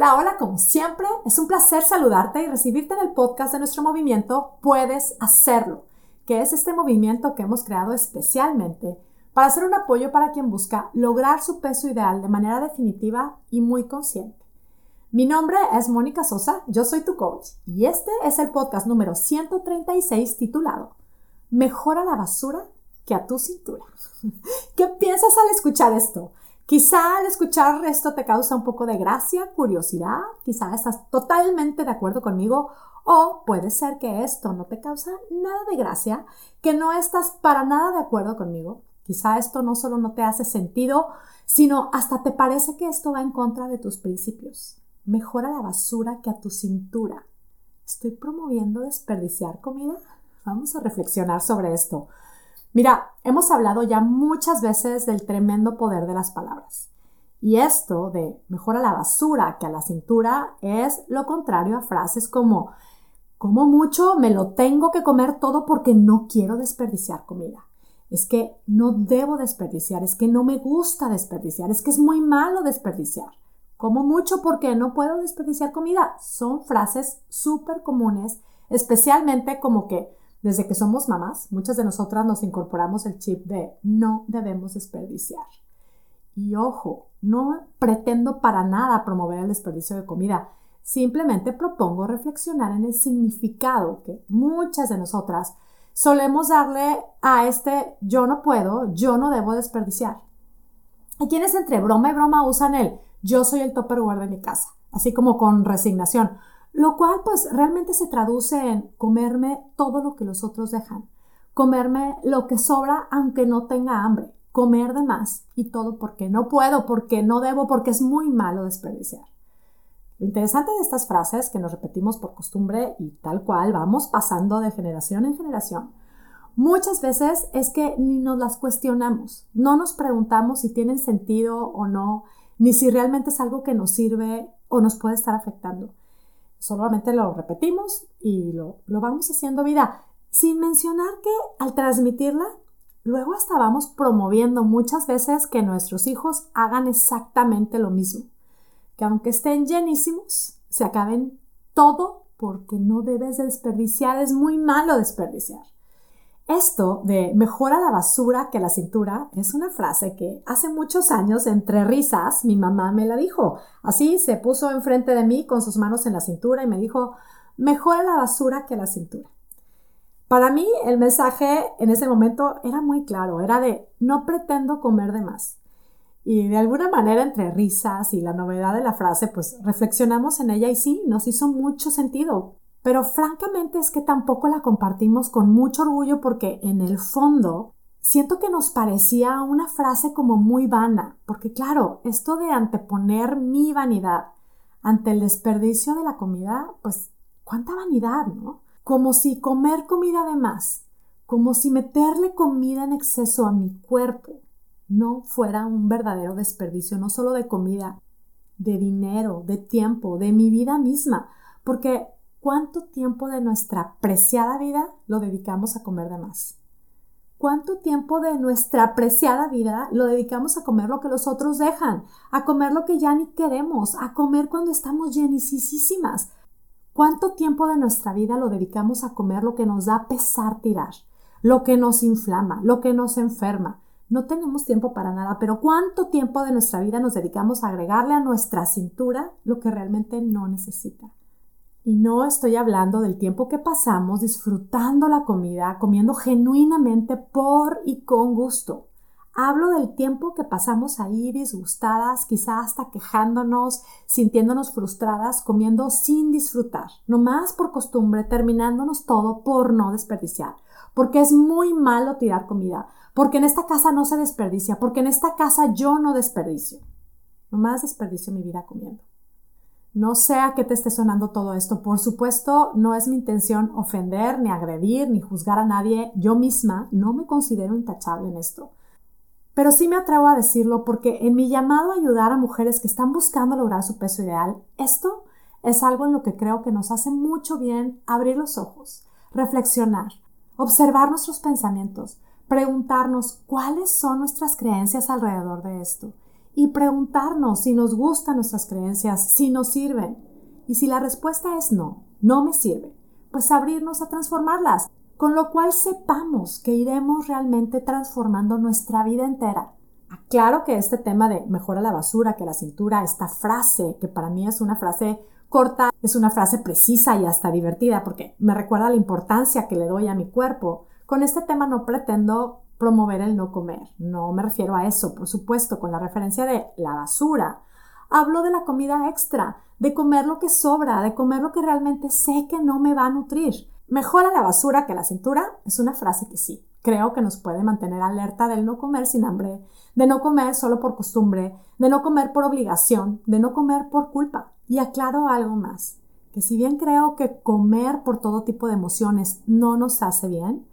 Hola, hola, como siempre, es un placer saludarte y recibirte en el podcast de nuestro movimiento Puedes Hacerlo, que es este movimiento que hemos creado especialmente para hacer un apoyo para quien busca lograr su peso ideal de manera definitiva y muy consciente. Mi nombre es Mónica Sosa, yo soy tu coach y este es el podcast número 136 titulado Mejora la basura que a tu cintura. ¿Qué piensas al escuchar esto? Quizá al escuchar esto te causa un poco de gracia, curiosidad, quizá estás totalmente de acuerdo conmigo o puede ser que esto no te causa nada de gracia, que no estás para nada de acuerdo conmigo. Quizá esto no solo no te hace sentido, sino hasta te parece que esto va en contra de tus principios. Mejora la basura que a tu cintura. ¿Estoy promoviendo desperdiciar comida? Vamos a reflexionar sobre esto. Mira, hemos hablado ya muchas veces del tremendo poder de las palabras. Y esto de mejora la basura que a la cintura es lo contrario a frases como como mucho me lo tengo que comer todo porque no quiero desperdiciar comida. Es que no debo desperdiciar, es que no me gusta desperdiciar, es que es muy malo desperdiciar. Como mucho porque no puedo desperdiciar comida. Son frases súper comunes, especialmente como que desde que somos mamás, muchas de nosotras nos incorporamos el chip de no debemos desperdiciar. Y ojo, no pretendo para nada promover el desperdicio de comida. Simplemente propongo reflexionar en el significado que muchas de nosotras solemos darle a este yo no puedo, yo no debo desperdiciar. Hay quienes entre broma y broma usan el yo soy el topperware de mi casa, así como con resignación lo cual pues realmente se traduce en comerme todo lo que los otros dejan, comerme lo que sobra aunque no tenga hambre, comer de más y todo porque no puedo, porque no debo, porque es muy malo desperdiciar. Lo interesante de estas frases que nos repetimos por costumbre y tal cual vamos pasando de generación en generación, muchas veces es que ni nos las cuestionamos, no nos preguntamos si tienen sentido o no, ni si realmente es algo que nos sirve o nos puede estar afectando solamente lo repetimos y lo, lo vamos haciendo vida, sin mencionar que al transmitirla, luego hasta vamos promoviendo muchas veces que nuestros hijos hagan exactamente lo mismo, que aunque estén llenísimos, se acaben todo porque no debes desperdiciar, es muy malo desperdiciar. Esto de mejora la basura que la cintura es una frase que hace muchos años, entre risas, mi mamá me la dijo. Así se puso enfrente de mí con sus manos en la cintura y me dijo, mejora la basura que la cintura. Para mí el mensaje en ese momento era muy claro, era de no pretendo comer de más. Y de alguna manera entre risas y la novedad de la frase, pues reflexionamos en ella y sí, nos hizo mucho sentido, pero francamente es que tampoco la compartimos con mucho orgullo porque en el fondo siento que nos parecía una frase como muy vana, porque claro, esto de anteponer mi vanidad ante el desperdicio de la comida, pues cuánta vanidad, ¿no? Como si comer comida de más, como si meterle comida en exceso a mi cuerpo no fuera un verdadero desperdicio, no solo de comida, de dinero, de tiempo, de mi vida misma, porque ¿Cuánto tiempo de nuestra preciada vida lo dedicamos a comer de más? ¿Cuánto tiempo de nuestra preciada vida lo dedicamos a comer lo que los otros dejan, a comer lo que ya ni queremos, a comer cuando estamos llenisísimas? ¿Cuánto tiempo de nuestra vida lo dedicamos a comer lo que nos da pesar tirar, lo que nos inflama, lo que nos enferma? No tenemos tiempo para nada, pero ¿cuánto tiempo de nuestra vida nos dedicamos a agregarle a nuestra cintura lo que realmente no necesita? Y no estoy hablando del tiempo que pasamos disfrutando la comida, comiendo genuinamente por y con gusto. Hablo del tiempo que pasamos ahí disgustadas, quizás hasta quejándonos, sintiéndonos frustradas, comiendo sin disfrutar, nomás por costumbre, terminándonos todo por no desperdiciar. Porque es muy malo tirar comida, porque en esta casa no se desperdicia, porque en esta casa yo no desperdicio. Nomás desperdicio mi vida comiendo. No sé a qué te esté sonando todo esto. Por supuesto, no es mi intención ofender, ni agredir, ni juzgar a nadie. Yo misma no me considero intachable en esto. Pero sí me atrevo a decirlo porque en mi llamado a ayudar a mujeres que están buscando lograr su peso ideal, esto es algo en lo que creo que nos hace mucho bien abrir los ojos, reflexionar, observar nuestros pensamientos, preguntarnos cuáles son nuestras creencias alrededor de esto y preguntarnos si nos gustan nuestras creencias, si nos sirven. Y si la respuesta es no, no me sirve, pues abrirnos a transformarlas, con lo cual sepamos que iremos realmente transformando nuestra vida entera. Aclaro que este tema de mejora la basura que la cintura, esta frase, que para mí es una frase corta, es una frase precisa y hasta divertida, porque me recuerda la importancia que le doy a mi cuerpo. Con este tema no pretendo promover el no comer, no me refiero a eso, por supuesto, con la referencia de la basura. Hablo de la comida extra, de comer lo que sobra, de comer lo que realmente sé que no me va a nutrir. Mejora la basura que la cintura es una frase que sí, creo que nos puede mantener alerta del no comer sin hambre, de no comer solo por costumbre, de no comer por obligación, de no comer por culpa. Y aclaro algo más, que si bien creo que comer por todo tipo de emociones no nos hace bien,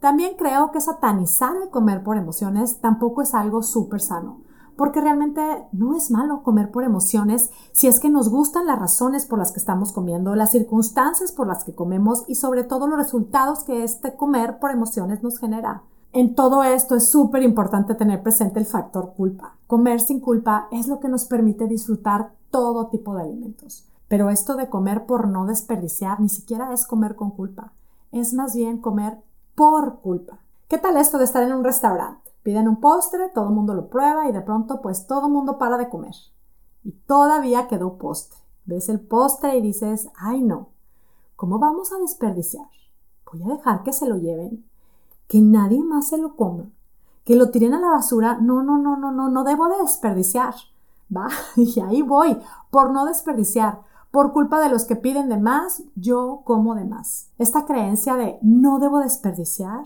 también creo que satanizar el comer por emociones tampoco es algo súper sano porque realmente no es malo comer por emociones si es que nos gustan las razones por las que estamos comiendo, las circunstancias por las que comemos y sobre todo los resultados que este comer por emociones nos genera. En todo esto es súper importante tener presente el factor culpa. Comer sin culpa es lo que nos permite disfrutar todo tipo de alimentos. Pero esto de comer por no desperdiciar ni siquiera es comer con culpa. Es más bien comer por culpa. ¿Qué tal esto de estar en un restaurante? Piden un postre, todo el mundo lo prueba y de pronto pues todo el mundo para de comer. Y todavía quedó postre. Ves el postre y dices, ay no, ¿cómo vamos a desperdiciar? Voy a dejar que se lo lleven, que nadie más se lo coma, que lo tiren a la basura. No, no, no, no, no, no debo de desperdiciar. Va, y ahí voy, por no desperdiciar. Por culpa de los que piden de más, yo como de más. Esta creencia de no debo desperdiciar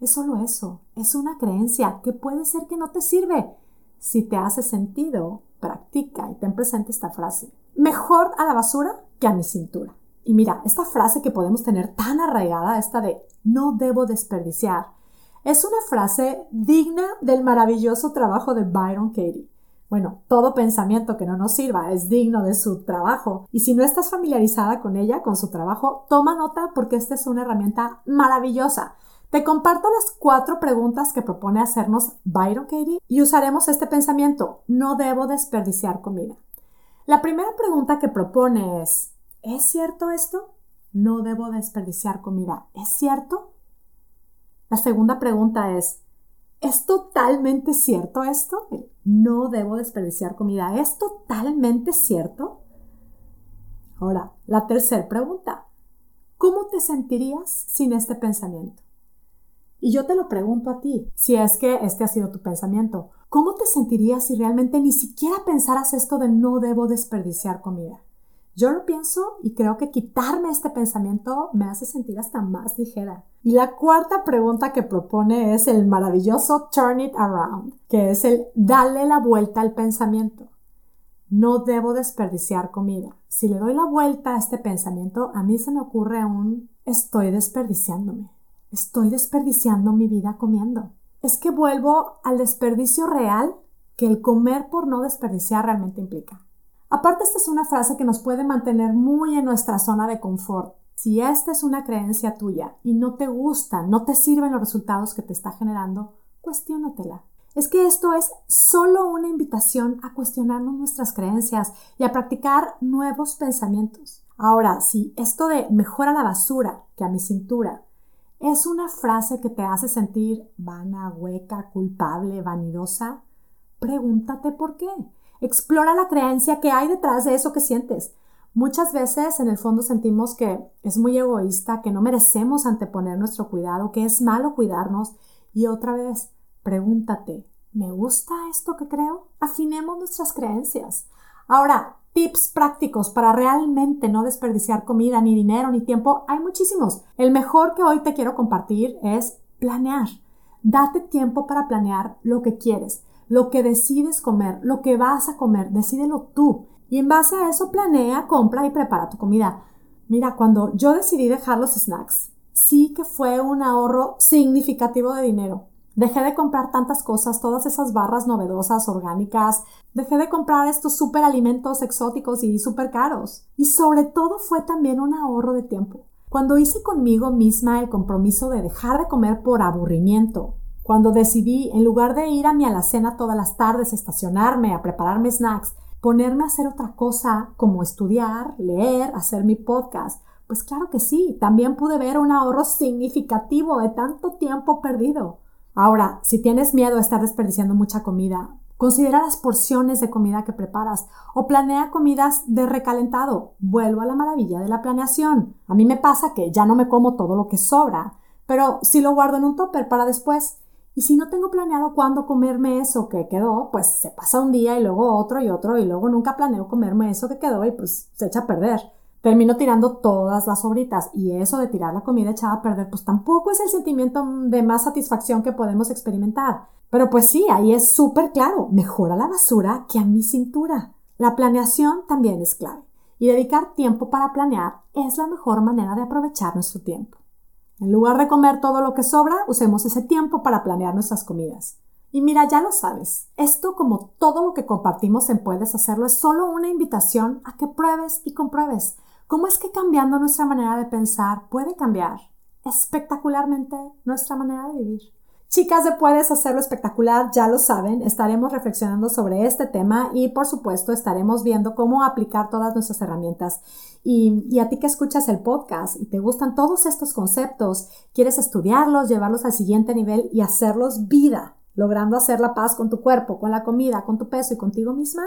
es solo eso, es una creencia que puede ser que no te sirve. Si te hace sentido, practica y ten presente esta frase. Mejor a la basura que a mi cintura. Y mira, esta frase que podemos tener tan arraigada, esta de no debo desperdiciar, es una frase digna del maravilloso trabajo de Byron Katie. Bueno, todo pensamiento que no nos sirva es digno de su trabajo y si no estás familiarizada con ella, con su trabajo, toma nota porque esta es una herramienta maravillosa te comparto las cuatro preguntas que propone hacernos Byron Katie y usaremos este pensamiento, no debo desperdiciar comida. La primera pregunta que propone es, ¿es cierto esto? No debo desperdiciar comida. ¿Es cierto? La segunda pregunta es, ¿es totalmente cierto esto? No debo desperdiciar comida. ¿Es totalmente cierto? Ahora, la tercera pregunta, ¿cómo te sentirías sin este pensamiento? Y yo te lo pregunto a ti, si es que este ha sido tu pensamiento, ¿cómo te sentirías si realmente ni siquiera pensaras esto de no debo desperdiciar comida? Yo lo pienso y creo que quitarme este pensamiento me hace sentir hasta más ligera. Y la cuarta pregunta que propone es el maravilloso turn it around, que es el darle la vuelta al pensamiento. No debo desperdiciar comida. Si le doy la vuelta a este pensamiento, a mí se me ocurre un estoy desperdiciándome. Estoy desperdiciando mi vida comiendo. Es que vuelvo al desperdicio real que el comer por no desperdiciar realmente implica. Aparte, esta es una frase que nos puede mantener muy en nuestra zona de confort. Si esta es una creencia tuya y no te gusta, no te sirven los resultados que te está generando, cuestiónatela. Es que esto es solo una invitación a cuestionarnos nuestras creencias y a practicar nuevos pensamientos. Ahora, si esto de mejora la basura que a mi cintura ¿Es una frase que te hace sentir vana, hueca, culpable, vanidosa? Pregúntate por qué. Explora la creencia que hay detrás de eso que sientes. Muchas veces en el fondo sentimos que es muy egoísta, que no merecemos anteponer nuestro cuidado, que es malo cuidarnos. Y otra vez, pregúntate, ¿me gusta esto que creo? Afinemos nuestras creencias. Ahora, tips prácticos para realmente no desperdiciar comida, ni dinero, ni tiempo, hay muchísimos. El mejor que hoy te quiero compartir es planear. Date tiempo para planear lo que quieres, lo que decides comer, lo que vas a comer, decídelo tú. Y en base a eso planea, compra y prepara tu comida. Mira, cuando yo decidí dejar los snacks, sí que fue un ahorro significativo de dinero. Dejé de comprar tantas cosas, todas esas barras novedosas, orgánicas. Dejé de comprar estos super alimentos exóticos y súper caros. Y sobre todo fue también un ahorro de tiempo. Cuando hice conmigo misma el compromiso de dejar de comer por aburrimiento Cuando decidí, en lugar de ir a mi alacena todas las tardes, estacionarme, a prepararme snacks, ponerme a hacer otra cosa como estudiar, leer, hacer mi podcast, pues claro que sí, también pude ver un ahorro significativo de tanto tiempo perdido. Ahora, si tienes miedo a estar desperdiciando mucha comida, considera las porciones de comida que preparas o planea comidas de recalentado. Vuelvo a la maravilla de la planeación. A mí me pasa que ya no me como todo lo que sobra, pero sí lo guardo en un topper para después. Y si no tengo planeado cuándo comerme eso que quedó, pues se pasa un día y luego otro y otro y luego nunca planeo comerme eso que quedó y pues se echa a perder termino tirando todas las sobritas y eso de tirar la comida echada a perder pues tampoco es el sentimiento de más satisfacción que podemos experimentar. Pero pues sí, ahí es súper claro, mejora la basura que a mi cintura. La planeación también es clave y dedicar tiempo para planear es la mejor manera de aprovechar nuestro tiempo. En lugar de comer todo lo que sobra, usemos ese tiempo para planear nuestras comidas. Y mira, ya lo sabes, esto como todo lo que compartimos en Puedes Hacerlo es solo una invitación a que pruebes y compruebes ¿Cómo es que cambiando nuestra manera de pensar puede cambiar espectacularmente nuestra manera de vivir? Chicas de Puedes Hacerlo Espectacular, ya lo saben, estaremos reflexionando sobre este tema y por supuesto estaremos viendo cómo aplicar todas nuestras herramientas. Y, y, a ti que escuchas el podcast y te gustan todos estos conceptos, quieres estudiarlos, llevarlos al siguiente nivel y hacerlos vida, logrando hacer la paz con tu cuerpo, con la comida, con tu peso y contigo misma,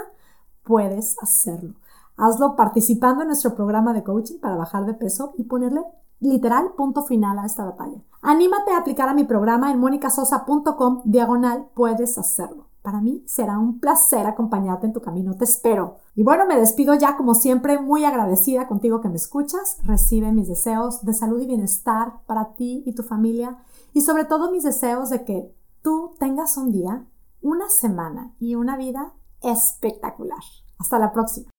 puedes hacerlo. Hazlo participando en nuestro programa de coaching para bajar de peso y ponerle literal punto final a esta batalla. Anímate a aplicar a mi programa en monicasosa.com diagonal puedes hacerlo. Para mí será un placer acompañarte en tu camino, te espero. Y bueno, me despido ya como siempre, muy agradecida contigo que me escuchas. Recibe mis deseos de salud y bienestar para ti y tu familia y sobre todo mis deseos de que tú tengas un día, una semana y una vida espectacular. Hasta la próxima.